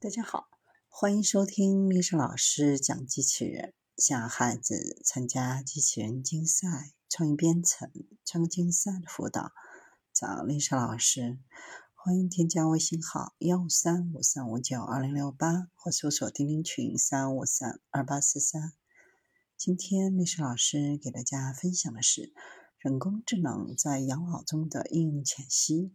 大家好，欢迎收听历史老师讲机器人，向孩子参加机器人竞赛、创意编程、创客竞赛的辅导，找历史老师。欢迎添加微信号幺五三五三五九二零六八，或搜索钉钉群三五三二八四三。今天历史老师给大家分享的是人工智能在养老中的应用浅析。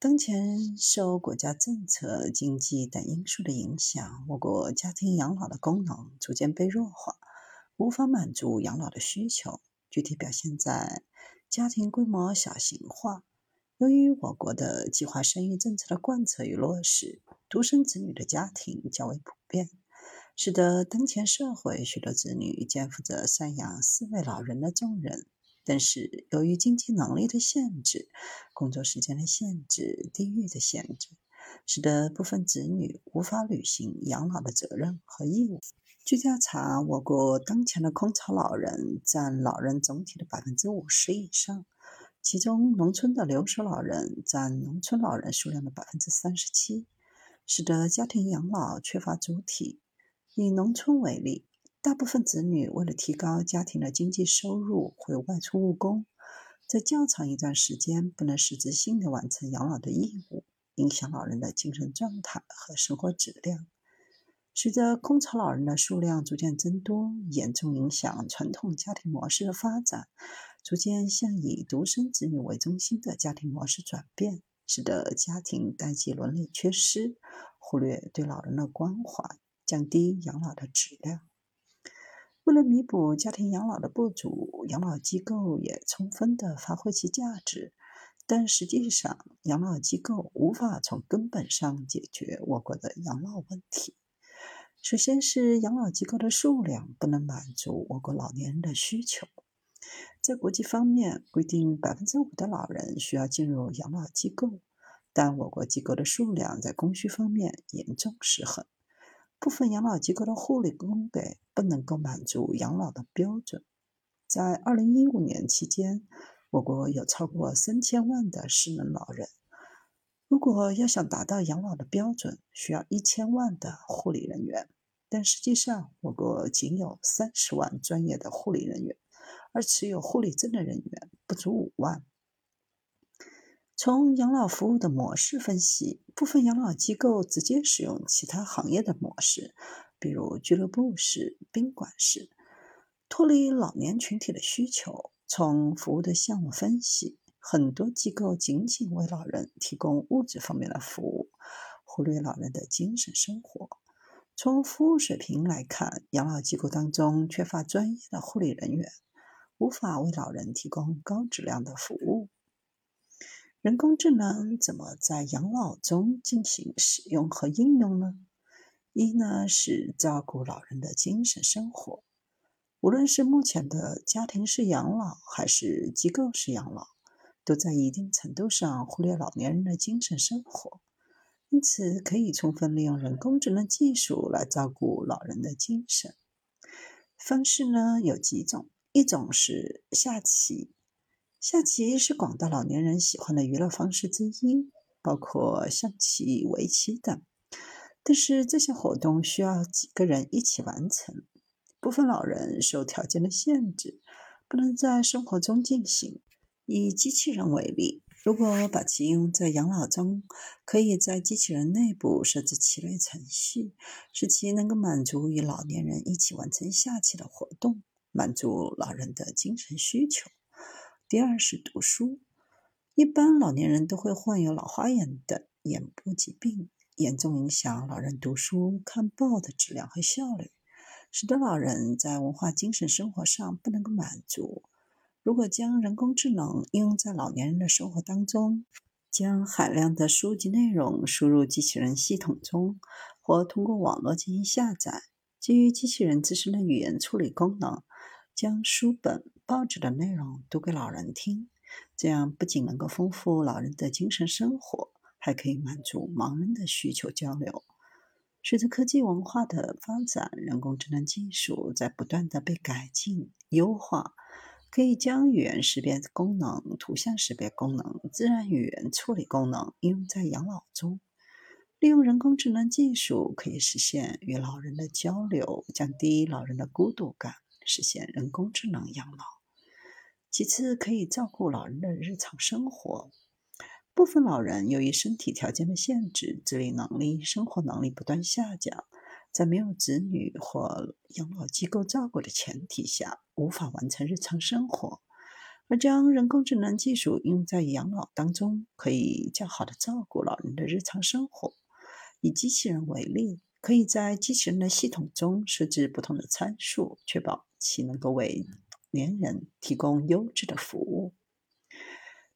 当前受国家政策、经济等因素的影响，我国家庭养老的功能逐渐被弱化，无法满足养老的需求。具体表现在家庭规模小型化。由于我国的计划生育政策的贯彻与落实，独生子女的家庭较为普遍，使得当前社会许多子女肩负着赡养四位老人的重任。但是，由于经济能力的限制、工作时间的限制、地域的限制，使得部分子女无法履行养老的责任和义务。据调查，我国当前的空巢老人占老人总体的百分之五十以上，其中农村的留守老人占农村老人数量的百分之三十七，使得家庭养老缺乏主体。以农村为例。大部分子女为了提高家庭的经济收入，会外出务工，在较长一段时间不能实质性的完成养老的义务，影响老人的精神状态和生活质量。随着空巢老人的数量逐渐增多，严重影响传统家庭模式的发展，逐渐向以独生子女为中心的家庭模式转变，使得家庭代际伦理缺失，忽略对老人的关怀，降低养老的质量。为了弥补家庭养老的不足，养老机构也充分的发挥其价值。但实际上，养老机构无法从根本上解决我国的养老问题。首先是养老机构的数量不能满足我国老年人的需求。在国际方面规定，百分之五的老人需要进入养老机构，但我国机构的数量在供需方面严重失衡。部分养老机构的护理供给不能够满足养老的标准。在二零一五年期间，我国有超过三千万的失能老人。如果要想达到养老的标准，需要一千万的护理人员，但实际上我国仅有三十万专业的护理人员，而持有护理证的人员不足五万。从养老服务的模式分析，部分养老机构直接使用其他行业的模式，比如俱乐部式、宾馆式，脱离老年群体的需求。从服务的项目分析，很多机构仅仅为老人提供物质方面的服务，忽略老人的精神生活。从服务水平来看，养老机构当中缺乏专业的护理人员，无法为老人提供高质量的服务。人工智能怎么在养老中进行使用和应用呢？一呢是照顾老人的精神生活，无论是目前的家庭式养老还是机构式养老，都在一定程度上忽略老年人的精神生活，因此可以充分利用人工智能技术来照顾老人的精神。方式呢有几种，一种是下棋。下棋是广大老年人喜欢的娱乐方式之一，包括象棋、围棋等。但是这些活动需要几个人一起完成，部分老人受条件的限制，不能在生活中进行。以机器人为例，如果把其用在养老中，可以在机器人内部设置棋类程序，使其能够满足与老年人一起完成下棋的活动，满足老人的精神需求。第二是读书，一般老年人都会患有老花眼的眼部疾病，严重影响老人读书看报的质量和效率，使得老人在文化精神生活上不能够满足。如果将人工智能应用在老年人的生活当中，将海量的书籍内容输入机器人系统中，或通过网络进行下载，基于机器人自身的语言处理功能。将书本、报纸的内容读给老人听，这样不仅能够丰富老人的精神生活，还可以满足盲人的需求交流。随着科技文化的发展，人工智能技术在不断的被改进、优化，可以将语言识别功能、图像识别功能、自然语言处理功能应用在养老中。利用人工智能技术，可以实现与老人的交流，降低老人的孤独感，实现人工智能养老。其次，可以照顾老人的日常生活。部分老人由于身体条件的限制，自理能力、生活能力不断下降，在没有子女或养老机构照顾的前提下，无法完成日常生活。而将人工智能技术用在养老当中，可以较好的照顾老人的日常生活。以机器人为例，可以在机器人的系统中设置不同的参数，确保其能够为年人提供优质的服务。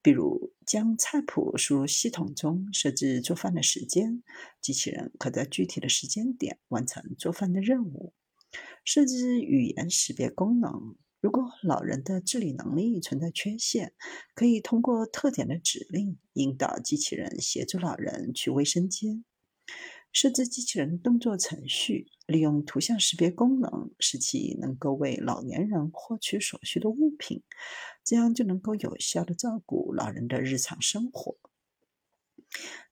比如，将菜谱输入系统中，设置做饭的时间，机器人可在具体的时间点完成做饭的任务。设置语言识别功能，如果老人的自理能力存在缺陷，可以通过特点的指令引导机器人协助老人去卫生间。设置机器人动作程序，利用图像识别功能，使其能够为老年人获取所需的物品，这样就能够有效的照顾老人的日常生活。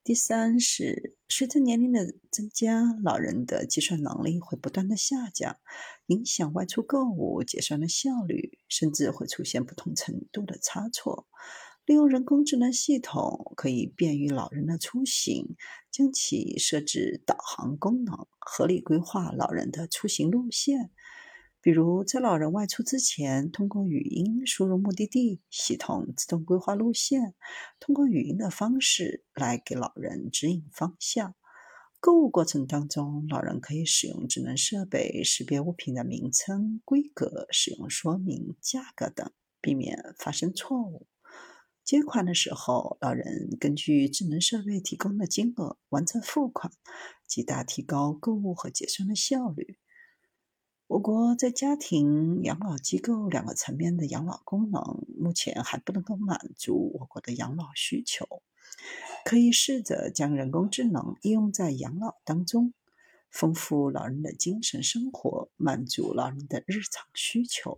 第三是，随着年龄的增加，老人的计算能力会不断的下降，影响外出购物结算的效率，甚至会出现不同程度的差错。利用人工智能系统，可以便于老人的出行，将其设置导航功能，合理规划老人的出行路线。比如，在老人外出之前，通过语音输入目的地，系统自动规划路线，通过语音的方式来给老人指引方向。购物过程当中，老人可以使用智能设备识别物品的名称、规格、使用说明、价格等，避免发生错误。借款的时候，老人根据智能设备提供的金额完成付款，极大提高购物和结算的效率。我国在家庭、养老机构两个层面的养老功能，目前还不能够满足我国的养老需求，可以试着将人工智能应用在养老当中，丰富老人的精神生活，满足老人的日常需求。